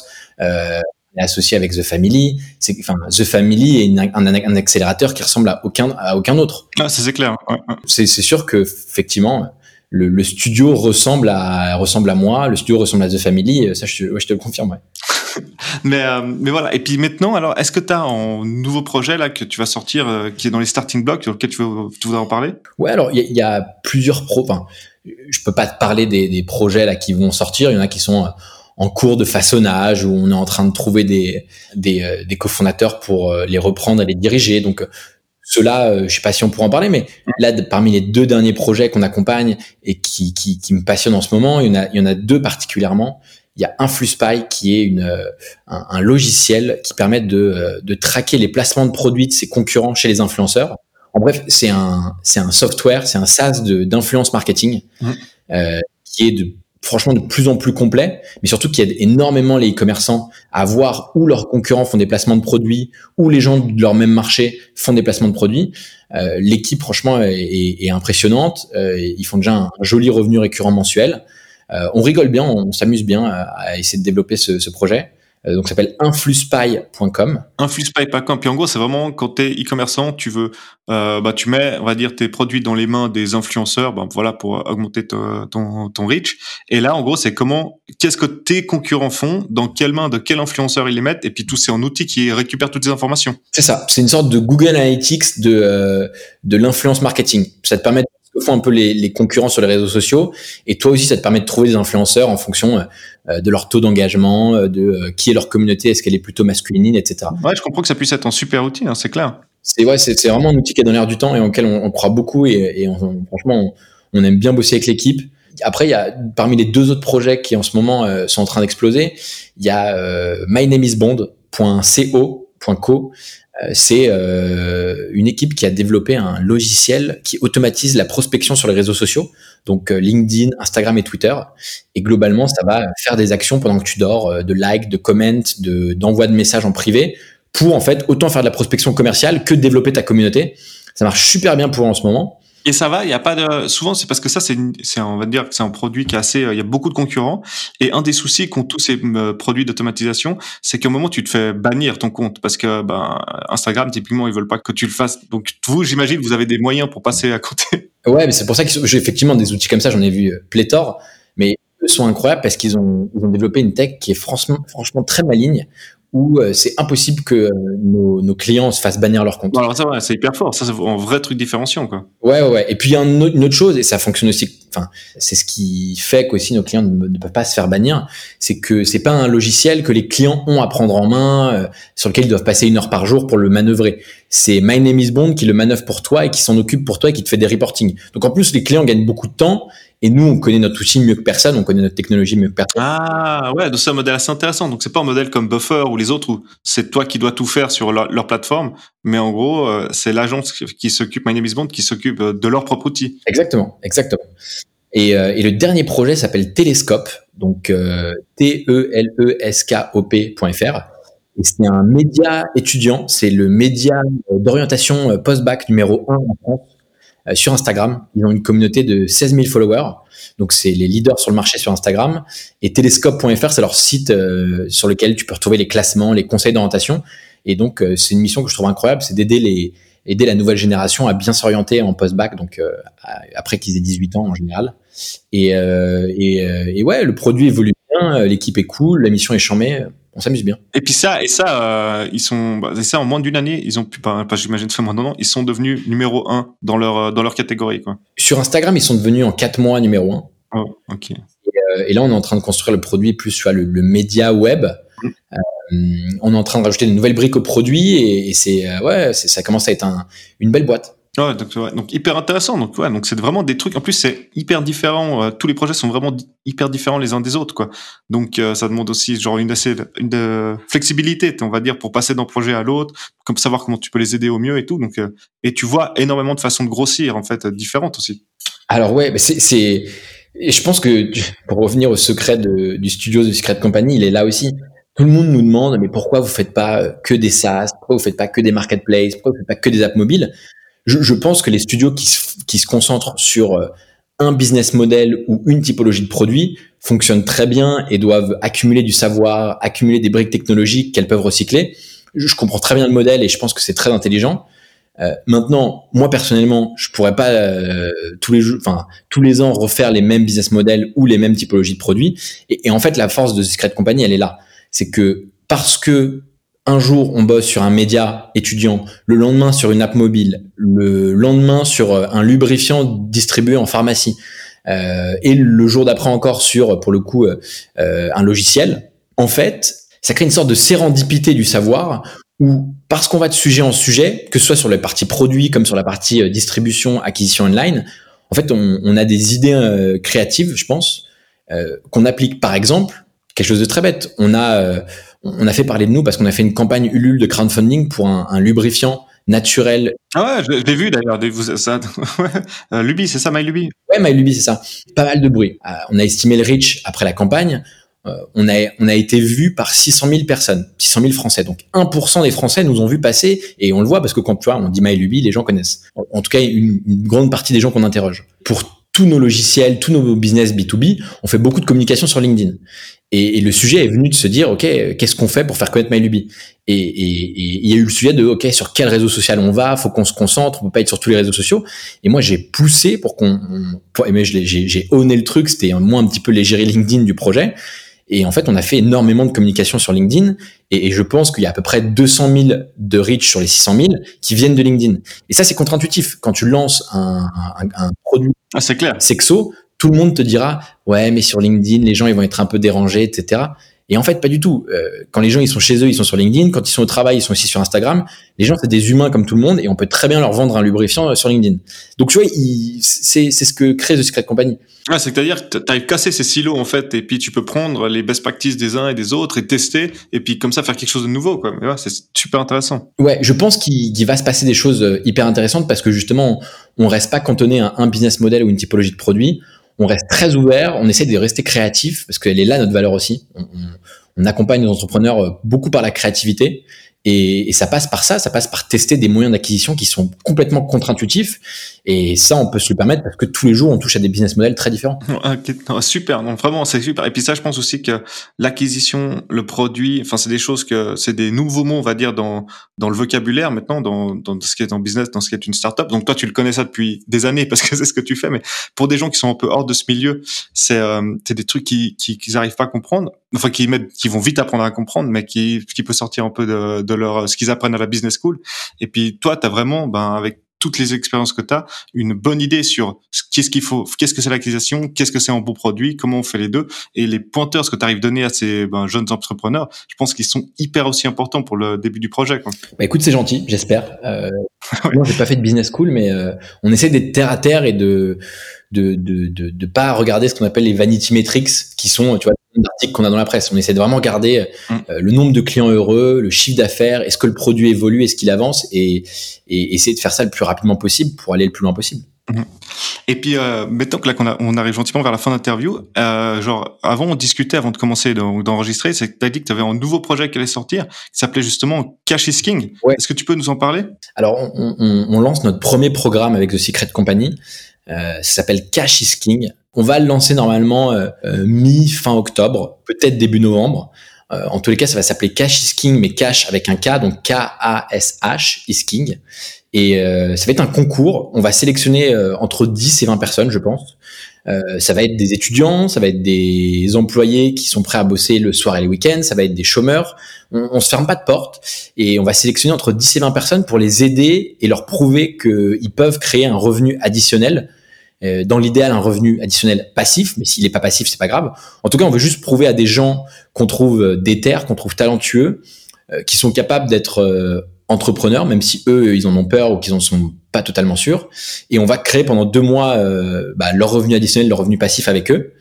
Euh, est associé avec The Family. C'est, enfin, The Family est une, un, un, accélérateur qui ressemble à aucun, à aucun autre. Ah, ça c'est clair. Ouais, c'est sûr que effectivement, le, studio ressemble à ressemble à moi, le studio ressemble à The Family. Ça, je, je te le confirme. Ouais. <laughs> mais mais voilà. Et puis maintenant, alors, est-ce que tu as un nouveau projet là que tu vas sortir, qui est dans les starting blocks, sur lequel tu, veux, tu voudrais en parler? Ouais, alors il y, a plusieurs pros. Enfin, je peux pas te parler des, des, projets là qui vont sortir. Il y en a qui sont en cours de façonnage où on est en train de trouver des, des, euh, des cofondateurs pour euh, les reprendre et les diriger. Donc, euh, cela, je sais pas si on pourra en parler, mais là, parmi les deux derniers projets qu'on accompagne et qui, qui, qui, me passionnent en ce moment, il y en a, il y en a deux particulièrement. Il y a InfluSpy qui est une, un, un logiciel qui permet de, de traquer les placements de produits de ses concurrents chez les influenceurs. En bref, c'est un, c'est un software, c'est un SaaS d'influence marketing mmh. euh, qui est de franchement de plus en plus complet, mais surtout qui aide énormément les e-commerçants à voir où leurs concurrents font des placements de produits, où les gens de leur même marché font des placements de produits. Euh, L'équipe, franchement, est, est, impressionnante. Euh, ils font déjà un, joli revenu récurrent mensuel. Euh, on rigole bien, on, s'amuse bien à, essayer de développer ce projet. Euh, donc ça s'appelle influspy.com. Influspy.com. Puis en gros, c'est vraiment quand tu es e-commerçant, tu veux, euh, bah, tu mets, on va dire, tes produits dans les mains des influenceurs, bah, voilà, pour augmenter ton, ton, ton reach. Et là, en gros, c'est comment, qu'est-ce que tes concurrents font, dans quelles mains, de quel influenceur ils les mettent, et puis tout c'est un outil qui récupère toutes ces informations. C'est ça. C'est une sorte de Google Analytics de, euh, de l'influence marketing. Ça te permet font un peu les, les, concurrents sur les réseaux sociaux. Et toi aussi, ça te permet de trouver des influenceurs en fonction euh, de leur taux d'engagement, euh, de euh, qui est leur communauté, est-ce qu'elle est plutôt masculine, etc. Ouais, je comprends que ça puisse être un super outil, hein, c'est clair. C'est ouais, c'est vraiment un outil qui est dans l'air du temps et auquel on, on croit beaucoup et, et on, franchement, on, aime bien bosser avec l'équipe. Après, il y a parmi les deux autres projets qui en ce moment sont en train d'exploser, il y a euh, mynameisbond.co.co euh, c'est euh, une équipe qui a développé un logiciel qui automatise la prospection sur les réseaux sociaux, donc euh, LinkedIn, Instagram et Twitter. Et globalement, ça va faire des actions pendant que tu dors, de likes, de comments, de d'envoi de messages en privé, pour en fait autant faire de la prospection commerciale que de développer ta communauté. Ça marche super bien pour en ce moment. Et ça va, il y a pas de. Souvent, c'est parce que ça, c'est, c'est, on va dire que c'est un produit qui est assez. Il y a beaucoup de concurrents. Et un des soucis qu'ont tous ces euh, produits d'automatisation, c'est qu'à un moment, tu te fais bannir ton compte parce que ben, Instagram, typiquement, ils veulent pas que tu le fasses. Donc, vous, j'imagine, vous avez des moyens pour passer à côté. <laughs> Ouais, mais c'est pour ça que j'ai effectivement des outils comme ça. J'en ai vu euh, pléthore. Mais eux sont incroyables parce qu'ils ont, ils ont développé une tech qui est franchement, franchement très maligne où euh, c'est impossible que euh, nos, nos, clients se fassent bannir leur compte. alors ça, ouais, c'est hyper fort. Ça, c'est un vrai truc différenciant, quoi. Ouais, ouais. Et puis il y a une autre, chose, et ça fonctionne aussi. Enfin, c'est ce qui fait qu'aussi nos clients ne, peuvent pas se faire bannir, c'est que c'est pas un logiciel que les clients ont à prendre en main, euh, sur lequel ils doivent passer une heure par jour pour le manœuvrer. C'est My Name is Bond qui le manœuvre pour toi et qui s'en occupe pour toi et qui te fait des reporting. Donc en plus, les clients gagnent beaucoup de temps et nous, on connaît notre outil mieux que personne, on connaît notre technologie mieux que personne. Ah ouais, donc c'est un modèle assez intéressant. Donc c'est pas un modèle comme Buffer ou les autres où c'est toi qui dois tout faire sur leur, plateforme, mais en gros, euh, c'est l'agence qui s'occupe, My Name is Bond, qui s'occupe euh, de leur propre outil. Exactement, exactement. Et, euh, et le dernier projet s'appelle Télescope, donc T-E-L-E-S-K-O-P.fr. Et c'est un média étudiant, c'est le média d'orientation post-bac numéro 1 en France sur Instagram. Ils ont une communauté de 16 000 followers. Donc, c'est les leaders sur le marché sur Instagram. Et Telescope.fr, c'est leur site euh, sur lequel tu peux retrouver les classements, les conseils d'orientation. Et donc, euh, c'est une mission que je trouve incroyable, c'est d'aider les aider la nouvelle génération à bien s'orienter en post-bac, donc après qu'ils aient 18 ans en général. Et, et, et ouais, le produit évolue bien, l'équipe est cool, la mission est charmée on s'amuse bien. Et puis ça, et ça, euh, ils sont, bah, ça en moins d'une année, ils ont pu pas, pas j'imagine, moins d'un ils sont devenus numéro un dans leur euh, dans leur catégorie quoi. Sur Instagram, ils sont devenus en quatre mois numéro un. Oh, ok. Et, euh, et, là, on est en train de construire le produit plus sur le, le média web. Mm. Euh, on est en train de rajouter de nouvelles briques au produit et, et c'est ouais, ça commence à être un, une belle boîte. Ouais, donc, ouais, donc hyper intéressant. Donc ouais, donc c'est vraiment des trucs. En plus, c'est hyper différent. Euh, tous les projets sont vraiment hyper différents les uns des autres, quoi. Donc euh, ça demande aussi genre une assez une de flexibilité, on va dire, pour passer d'un projet à l'autre, comme savoir comment tu peux les aider au mieux et tout. Donc euh, et tu vois énormément de façons de grossir en fait différentes aussi. Alors ouais, mais c'est je pense que <laughs> pour revenir au secret du studio de Secret Company, il est là aussi. Tout le monde nous demande mais pourquoi vous faites pas que des SaaS, pourquoi vous faites pas que des marketplaces, pourquoi vous faites pas que des apps mobiles? Je, je, pense que les studios qui se, qui se concentrent sur euh, un business model ou une typologie de produit fonctionnent très bien et doivent accumuler du savoir, accumuler des briques technologiques qu'elles peuvent recycler. Je, comprends très bien le modèle et je pense que c'est très intelligent. Euh, maintenant, moi personnellement, je pourrais pas euh, tous les enfin tous les ans refaire les mêmes business models ou les mêmes typologies de produits. Et, et en fait, la force de Secret Company, elle est là. C'est que parce que un jour on bosse sur un média étudiant, le lendemain sur une app mobile, le lendemain sur euh, un lubrifiant distribué en pharmacie, euh, et le jour d'après encore sur, pour le coup, euh, un logiciel. En fait, ça crée une sorte de sérendipité du savoir où parce qu'on va de sujet en sujet, que ce soit sur la partie produit comme sur la partie euh, distribution, acquisition online, en fait, on, a des idées euh, créatives, je pense, euh, qu'on applique. Par exemple, quelque chose de très bête. On a, euh, on a fait parler de nous parce qu'on a fait une campagne Ulule de crowdfunding pour un, un lubrifiant naturel. Ah ouais, je l'ai vu d'ailleurs. Ça, <laughs> ouais. Luby, c'est ça, MyLuby. Ouais, MyLuby, c'est ça. Pas mal de bruit. on a estimé le reach après la campagne. Euh, on, a, on a été vu par 600 000 personnes, 600 000 Français. Donc 1% des Français nous ont vu passer et on le voit parce que quand tu vois, on dit MyLuby, les gens connaissent. En, tout cas, une, grande partie des gens qu'on interroge. Pour tous nos logiciels, tous nos business B2B, on fait beaucoup de communication sur LinkedIn. Et, le sujet est venu de se dire, OK, qu'est-ce qu'on fait pour faire connaître MyLuby et, et, il y a eu le sujet de, OK, sur quel réseau social on va? Faut qu'on se concentre, on peut pas être sur tous les réseaux sociaux. Et moi, j'ai poussé pour qu'on... Mais j'ai honné le truc, c'était moi un petit peu l'égérie LinkedIn du projet. Et en fait, on a fait énormément de communication sur LinkedIn. Et, je pense qu'il y a à peu près 200 000 de reach sur les 600 000 qui viennent de LinkedIn. Et ça, c'est contre-intuitif. Quand tu lances un, un, un produit ah, clair. sexo, tout le monde te dira, ouais, mais sur LinkedIn, les gens, ils vont être un peu dérangés, etc. Et en fait, pas du tout. Euh, quand les gens ils sont chez eux, ils sont sur LinkedIn. Quand ils sont au travail, ils sont aussi sur Instagram. Les gens, c'est des humains comme tout le monde, et on peut très bien leur vendre un lubrifiant euh, sur LinkedIn. Donc, tu vois, c'est c'est ce que crée The Secret Company. Ah, c'est-à-dire que tu arrives casser ces silos en fait, et puis tu peux prendre les best practices des uns et des autres et tester, et puis comme ça faire quelque chose de nouveau, quoi. Mais ouais, c'est super intéressant. Ouais, je pense qu'il va se passer des choses euh, hyper intéressantes parce que justement, on reste pas cantonné à un business model ou une typologie de produit on reste très ouvert, on essaie de rester créatif parce qu'elle est là notre valeur aussi. On, accompagne nos entrepreneurs euh, beaucoup par la créativité et, et, ça passe par ça, ça passe par tester des moyens d'acquisition qui sont complètement contre-intuitifs. Et ça, on peut se le permettre parce que tous les jours, on touche à des business models très différents. <laughs> super, non, vraiment, c'est super. Et puis ça, je pense aussi que l'acquisition, le produit, enfin, c'est des choses que, c'est des nouveaux mots, on va dire, dans, dans le vocabulaire maintenant, dans, dans ce qui est en business, dans ce qui est une startup. Donc toi, tu le connais ça depuis des années parce que c'est ce que tu fais. Mais pour des gens qui sont un peu hors de ce milieu, c'est euh, des trucs qui, qui, qu'ils arrivent pas à comprendre. Enfin, qui mettent, qui vont vite apprendre à comprendre, mais qui, qui peut sortir un peu de, de leur, ce qu'ils apprennent à la business school. Et puis toi, tu as vraiment, ben, avec toutes les expériences que tu as, une bonne idée sur qu'est-ce qu'il faut, qu'est-ce que c'est l'acquisition, qu'est-ce que c'est un beau produit, comment on fait les deux, et les pointeurs ce que tu arrives à donner à ces ben, jeunes entrepreneurs, je pense qu'ils sont hyper aussi importants pour le début du projet. Quoi. Bah écoute, c'est gentil, j'espère. Euh, <laughs> Moi, j'ai pas fait de business school, mais euh, on essaie d'être terre à terre et de de, de, de, de pas regarder ce qu'on appelle les vanity metrics, qui sont, tu vois, d'articles qu'on a dans la presse. On essaie de vraiment garder mm. euh, le nombre de clients heureux, le chiffre d'affaires, est-ce que le produit évolue, est-ce qu'il avance, et, et, essayer de faire ça le plus rapidement possible pour aller le plus loin possible. Mm. Et puis, euh, mettons que là qu'on on arrive gentiment vers la fin de l'interview, euh, genre avant on discutait avant de commencer d'enregistrer, c'est que tu as dit que tu avais un nouveau projet qui allait sortir, qui s'appelait justement Cash is King. Est-ce que tu peux nous en parler? Alors, on, on, on, lance notre premier programme avec The Secret Company. Euh, ça s'appelle Cash is King. On va le lancer normalement euh, euh, mi-fin octobre, peut-être début novembre. en tous les cas, ça va s'appeler Cash is King, mais Cash avec un K, donc K-A-S-H, is King. Et ça va être un concours. On va sélectionner entre 10 et 20 personnes, je pense. Euh, ça va être des étudiants, ça va être des employés qui sont prêts à bosser le soir et les week-ends, ça va être des chômeurs. On, on se ferme pas de porte et on va sélectionner entre 10 et 20 personnes pour les aider et leur prouver qu'ils peuvent créer un revenu additionnel euh, dans l'idéal un revenu additionnel passif, mais s'il n'est pas passif, c'est pas grave. En tout cas, on veut juste prouver à des gens qu'on trouve euh, déter, qu'on trouve talentueux, euh, qui sont capables d'être entrepreneurs, même si eux, ils en ont peur ou qu'ils en sont pas totalement sûrs. Et on va créer pendant deux mois bah, leur revenu additionnel, leur revenu passif avec eux.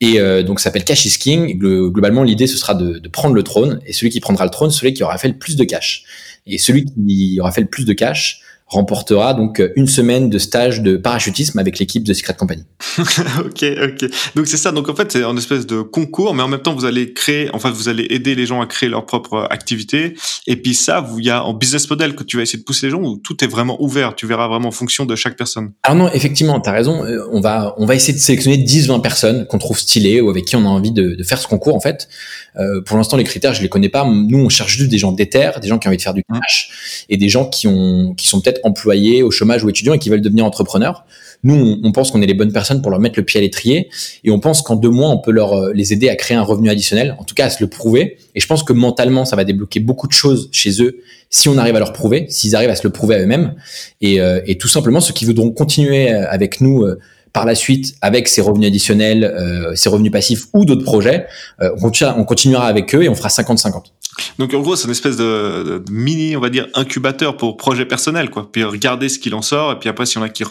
Et donc, ça s'appelle Cash is King. Globalement, l'idée, ce sera de, de, prendre le trône. Et celui qui prendra le trône, celui qui aura fait le plus de cash. Et celui qui aura fait le plus de cash, remportera donc une semaine de stage de parachutisme avec l'équipe de Secret Company. <laughs> ok, ok. Donc c'est ça. Donc en fait, c'est un espèce de concours, mais en même temps, vous allez créer, en fait, vous allez aider les gens à créer leur propre activité. Et puis ça, il y a en business model que tu vas essayer de pousser les gens où tout est vraiment ouvert? Tu verras vraiment en fonction de chaque personne. Alors non, effectivement, tu as raison. Euh, on va, on va essayer de sélectionner 10-20 personnes qu'on trouve stylées ou avec qui on a envie de, de faire ce concours, en fait. Euh, pour l'instant, les critères, je les connais pas. Nous, on cherche juste des gens déter, des gens qui ont envie de faire du mmh. cash et des gens qui ont, qui sont peut-être employés, au chômage ou étudiants et qui veulent devenir entrepreneurs. Nous, on, pense qu'on est les bonnes personnes pour leur mettre le pied à l'étrier et on pense qu'en deux mois, on peut leur euh, les aider à créer un revenu additionnel, en tout cas à se le prouver. Et je pense que mentalement, ça va débloquer beaucoup de choses chez eux si on arrive à leur prouver, s'ils arrivent à se le prouver à eux-mêmes. Et, euh, et, tout simplement, ceux qui voudront continuer euh, avec nous par la suite avec ces revenus additionnels, euh, ces revenus passifs ou d'autres projets, on, on, continuera avec eux et on fera 50-50. Donc en gros, c'est une espèce de, mini, on va dire, incubateur pour projet personnel, quoi. Puis regarder ce qu'il en sort, et puis après, si on a qui,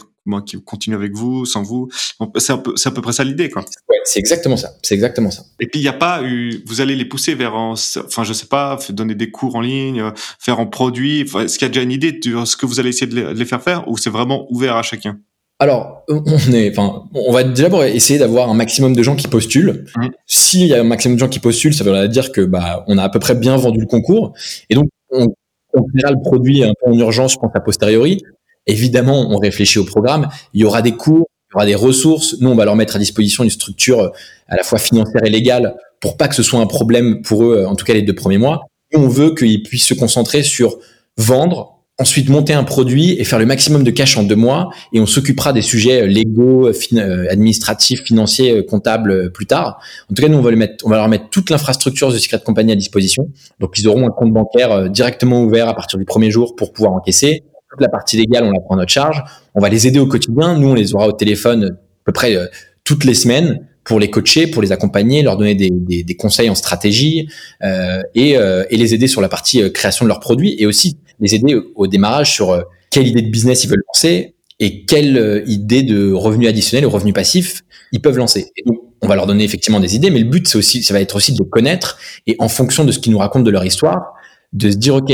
qui continue avec vous, sans vous, c'est un peu, c'est à peu près ça l'idée, quoi. Ouais, c'est exactement ça. C'est exactement ça. Et puis il n'y a pas eu, vous allez les pousser vers, enfin je sais pas, donner des cours en ligne, faire en produit. Est-ce qu'il y a déjà une idée de ce que vous allez essayer de les faire faire, ou c'est vraiment ouvert à chacun? Alors, on est, enfin, on va d'abord essayer d'avoir un maximum de gens qui postulent. Mmh. S'il y a un maximum de gens qui postulent, ça veut dire que bah, on a à peu près bien vendu le concours, et donc on, on le produit un peu en urgence, je pense a posteriori. Évidemment, on réfléchit au programme. Il y aura des cours, il y aura des ressources. Nous, on va leur mettre à disposition une structure euh, à la fois financière et légale pour pas que ce soit un problème pour eux, en tout cas les deux premiers mois. Et on veut qu'ils puissent se concentrer sur vendre, ensuite monter un produit et faire le maximum de cash en deux mois et on s'occupera des sujets euh, légaux, euh, administratifs, financiers, euh, comptables plus tard. En tout cas, nous on va, mettre, on va leur mettre toute l'infrastructure de Secret Company à disposition. Donc ils auront un compte bancaire directement ouvert à partir du premier jour pour pouvoir encaisser. Toute la partie légale, on la prend à notre charge. On va les aider au quotidien. Nous, on les aura au téléphone à peu près toutes les semaines pour les coacher, pour les accompagner, leur donner des, conseils en stratégie euh, et, euh, et, les aider sur la partie création de leurs produits et aussi les aider au, démarrage sur euh, quelle idée de business ils veulent lancer et quelle euh, idée de revenu additionnel ou revenu passif ils peuvent lancer. Et donc, on va leur donner effectivement des idées, mais le but, c'est aussi, ça va être aussi de connaître et en fonction de ce qu'ils nous racontent de leur histoire, de se dire, OK,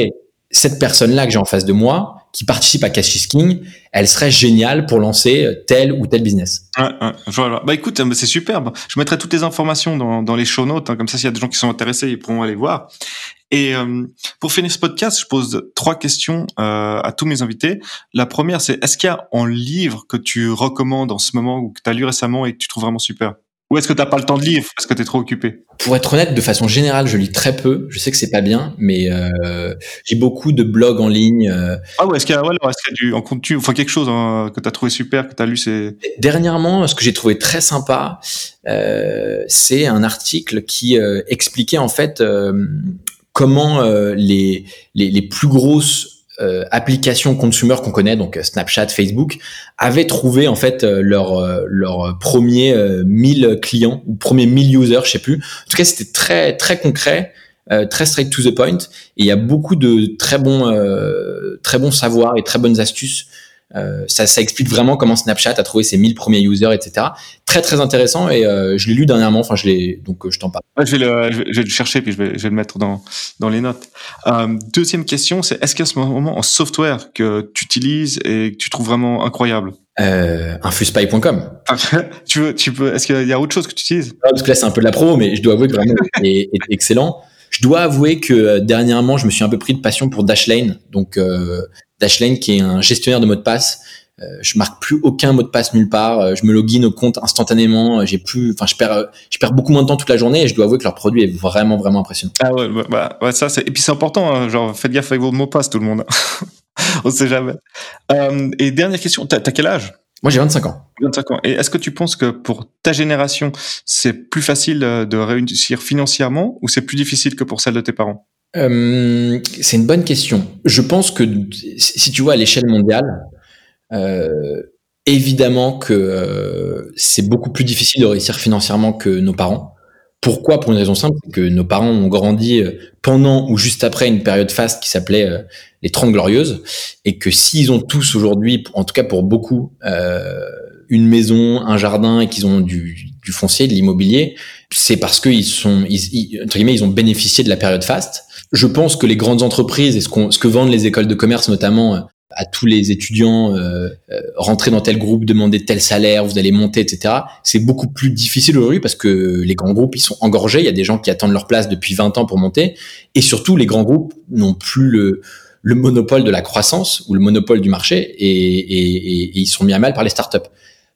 cette personne-là que j'ai en face de moi, qui participe à Cash King, elle serait géniale pour lancer tel ou tel business. voilà. Bah écoute, c'est superbe. Je mettrai toutes les informations dans, les show notes, hein, comme ça s'il y a des gens qui sont intéressés, ils pourront aller voir. Et euh, pour finir ce podcast, je pose trois questions euh, à tous mes invités. La première, c'est est-ce qu'il y a un livre que tu recommandes en ce moment ou que tu as lu récemment et que tu trouves vraiment super? Ou est-ce que tu n'as pas le temps de lire parce que tu es trop occupé Pour être honnête, de façon générale, je lis très peu. Je sais que c'est pas bien, mais euh, j'ai beaucoup de blogs en ligne. Euh. Ah ouais, est-ce qu'il y a, ouais, est-ce qu'il y a du en contenu, enfin quelque chose hein, que tu as trouvé super, que tu as lu c'est Dernièrement, ce que j'ai trouvé très sympa, euh, c'est un article qui expliquait en fait comment les, les, les plus grosses euh, applications consumer qu'on connaît, donc euh, Snapchat, Facebook, avaient trouvé en fait euh, leur leur premier 1000 clients ou premier 1000 users, je sais plus. En tout cas, c'était très très concret, très straight to the point. Et il y a beaucoup de très bons très bons savoirs et très bonnes astuces euh, ça, ça, explique vraiment comment Snapchat a trouvé ses 1000 premiers users, etc. Très très intéressant et euh, je l'ai lu dernièrement. Enfin, je l'ai donc euh, je t'en parle. je, vais le, je, vais, le, chercher puis je vais, je vais le mettre dans dans les notes. Deuxième question, c'est est-ce a ce moment en software que tu utilises et que tu trouves vraiment incroyable euh, infuspy.com. <laughs> tu veux, tu peux. Est-ce qu'il y a autre chose que tu utilises Parce que là, c'est un peu de la pro, mais je dois avouer que vraiment, <laughs> est, est excellent. Je dois avouer que dernièrement, je me suis un peu pris de passion pour Dashlane, donc euh, Dashlane qui est un gestionnaire de mots de passe. Euh, je marque plus aucun mot de passe nulle part. Euh, je me login au compte instantanément. Euh, j'ai plus, enfin, je perds, je perds beaucoup moins de temps toute la journée et je dois avouer que leur produit est vraiment, vraiment impressionnant. Ah ouais, bah, ouais ça, c'est, et puis c'est important, hein, genre, faites gaffe avec vos mots de passe, tout le monde. <laughs> On sait jamais. Euh, et dernière question, t'as, as quel âge? Moi, j'ai 25 ans. 25 ans. Et est-ce que tu penses que pour ta génération, c'est plus facile de réussir financièrement ou c'est plus difficile que pour celle de tes parents? Euh, c'est une bonne question. Je pense que si tu vois à l'échelle mondiale, euh, évidemment que euh, c'est beaucoup plus difficile de réussir financièrement que nos parents. Pourquoi? Pour une raison simple, c'est que nos parents ont grandi euh, pendant ou juste après une période faste qui s'appelait euh, les Trente Glorieuses, et que s'ils ont tous aujourd'hui, en tout cas pour beaucoup, une maison, un jardin et qu'ils ont du, foncier, de l'immobilier, c'est parce qu'ils ils, entre guillemets, ils ont bénéficié de la période faste je pense que les grandes entreprises et ce, que vendent les écoles de commerce notamment euh, à tous les étudiants, euh, euh, rentrer dans tel groupe, demander tel salaire, vous allez monter, etc. C'est beaucoup plus difficile aujourd'hui parce que les grands groupes, ils sont engorgés. Il y a des gens qui attendent leur place depuis 20 ans pour monter. Et surtout, les grands groupes n'ont plus le, le monopole de la croissance ou le monopole du marché et, et, et, ils sont mis à mal par les startups.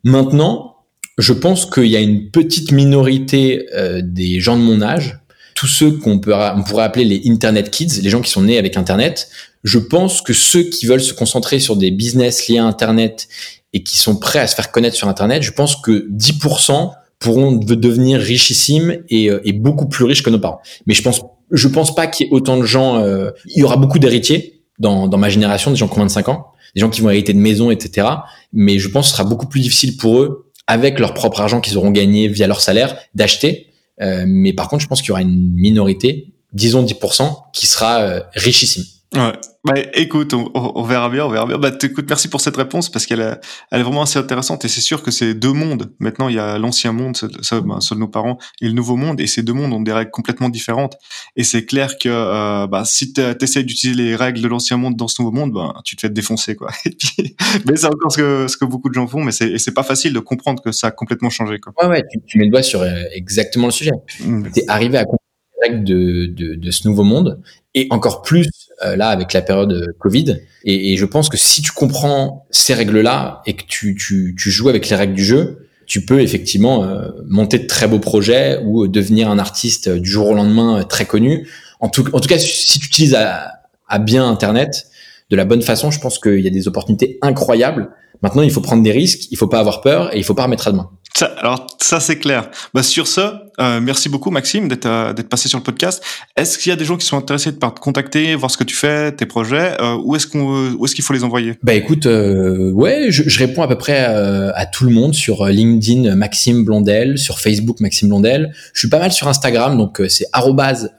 Maintenant, je pense qu'il y a une petite minorité euh, des gens de mon âge tous ceux qu'on peut, on pourrait appeler les Internet Kids, les gens qui sont nés avec Internet, je pense que ceux qui veulent se concentrer sur des business liés à Internet et qui sont prêts à se faire connaître sur Internet, je pense que 10% pourront devenir richissimes et, et, beaucoup plus riches que nos parents. Mais je pense, je pense pas qu'il y ait autant de gens. il y aura beaucoup d'héritiers dans, dans ma génération, des gens qui ont 25 ans, des gens qui vont hériter de maisons, etc. Mais je pense que ce sera beaucoup plus difficile pour eux, avec leur propre argent qu'ils auront gagné via leur salaire, d'acheter. Euh, mais par contre, je pense qu'il y aura une minorité, disons 10%, qui sera euh, richissime. Ouais. Bah, écoute, on, on, verra bien, on verra bien. Bah, écoute, merci pour cette réponse parce qu'elle est, elle est vraiment assez intéressante et c'est sûr que c'est deux mondes. Maintenant, il y a l'ancien monde, ça, bah, de nos parents, et le nouveau monde, et ces deux mondes ont des règles complètement différentes. Et c'est clair que euh, bah, si tu essaies d'utiliser les règles de l'ancien monde dans ce nouveau monde, bah, tu te fais défoncer, quoi. <laughs> mais c'est encore ce que, ce que beaucoup de gens font, mais c'est, c'est pas facile de comprendre que ça a complètement changé, quoi. Ouais, ouais, tu, mets le doigt sur euh, exactement le sujet. Mmh. T'es arrivé à comprendre les règles de, de, de ce nouveau monde et encore plus euh, là avec la période euh, Covid. Et, et, je pense que si tu comprends ces règles-là et que tu, tu, tu, joues avec les règles du jeu, tu peux effectivement euh, monter de très beaux projets ou devenir un artiste du jour au lendemain très connu. En tout, en tout cas, si tu utilises à, à bien Internet de la bonne façon, je pense qu'il y a des opportunités incroyables. Maintenant, il faut prendre des risques, il faut pas avoir peur et il faut pas remettre à demain. Ça, alors ça c'est clair. Bah, sur ce, euh, merci beaucoup Maxime d'être euh, d'être passé sur le podcast. Est-ce qu'il y a des gens qui sont intéressés de te contacter, voir ce que tu fais, tes projets euh, Où est-ce qu'on où est-ce qu'il faut les envoyer? Bah écoute, euh, ouais, je, je, réponds à peu près euh, à tout le monde sur LinkedIn Maxime Blondel, sur Facebook Maxime Blondel. Je suis pas mal sur Instagram, donc c'est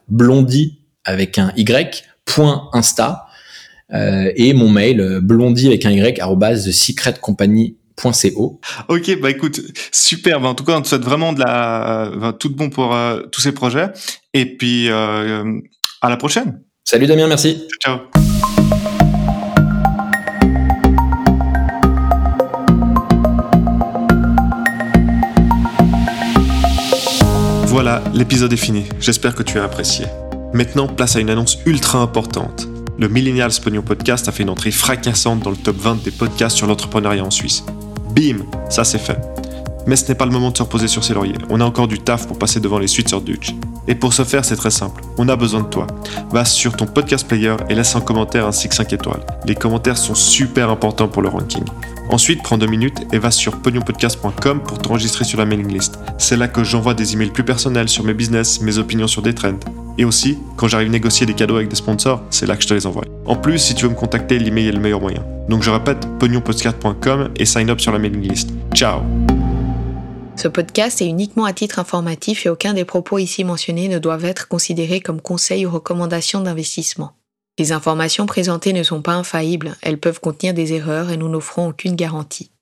@blondie avec un y point insta. et mon mail blondie avec un y arrobase secretcompany Ok, bah écoute, super. Bah, en tout cas, on te souhaite vraiment de la bah, tout bon pour euh, tous ces projets. Et puis euh, à la prochaine. Salut Damien, merci. Ciao. Voilà, l'épisode est fini. J'espère que tu as apprécié. Maintenant, place à une annonce ultra importante. Le Millennial Pognon Podcast a fait une entrée fracassante dans le top 20 des podcasts sur l'entrepreneuriat en Suisse. Bim, ça c'est fait. Mais ce n'est pas le moment de se reposer sur ses lauriers. On a encore du taf pour passer devant les suites sur Dutch. Et pour ce faire, c'est très simple. On a besoin de toi. Va sur ton podcast player et laisse un commentaire ainsi que 5 étoiles. Les commentaires sont super importants pour le ranking. Ensuite, prends deux minutes et va sur pognonpodcast.com pour t'enregistrer sur la mailing list. C'est là que j'envoie des emails plus personnels sur mes business, mes opinions sur des trends. Et aussi, quand j'arrive à négocier des cadeaux avec des sponsors, c'est là que je te les envoie. En plus, si tu veux me contacter, l'email est le meilleur moyen. Donc je répète, pognonpodcast.com et sign up sur la mailing list. Ciao Ce podcast est uniquement à titre informatif et aucun des propos ici mentionnés ne doivent être considérés comme conseils ou recommandations d'investissement. Les informations présentées ne sont pas infaillibles, elles peuvent contenir des erreurs et nous n'offrons aucune garantie.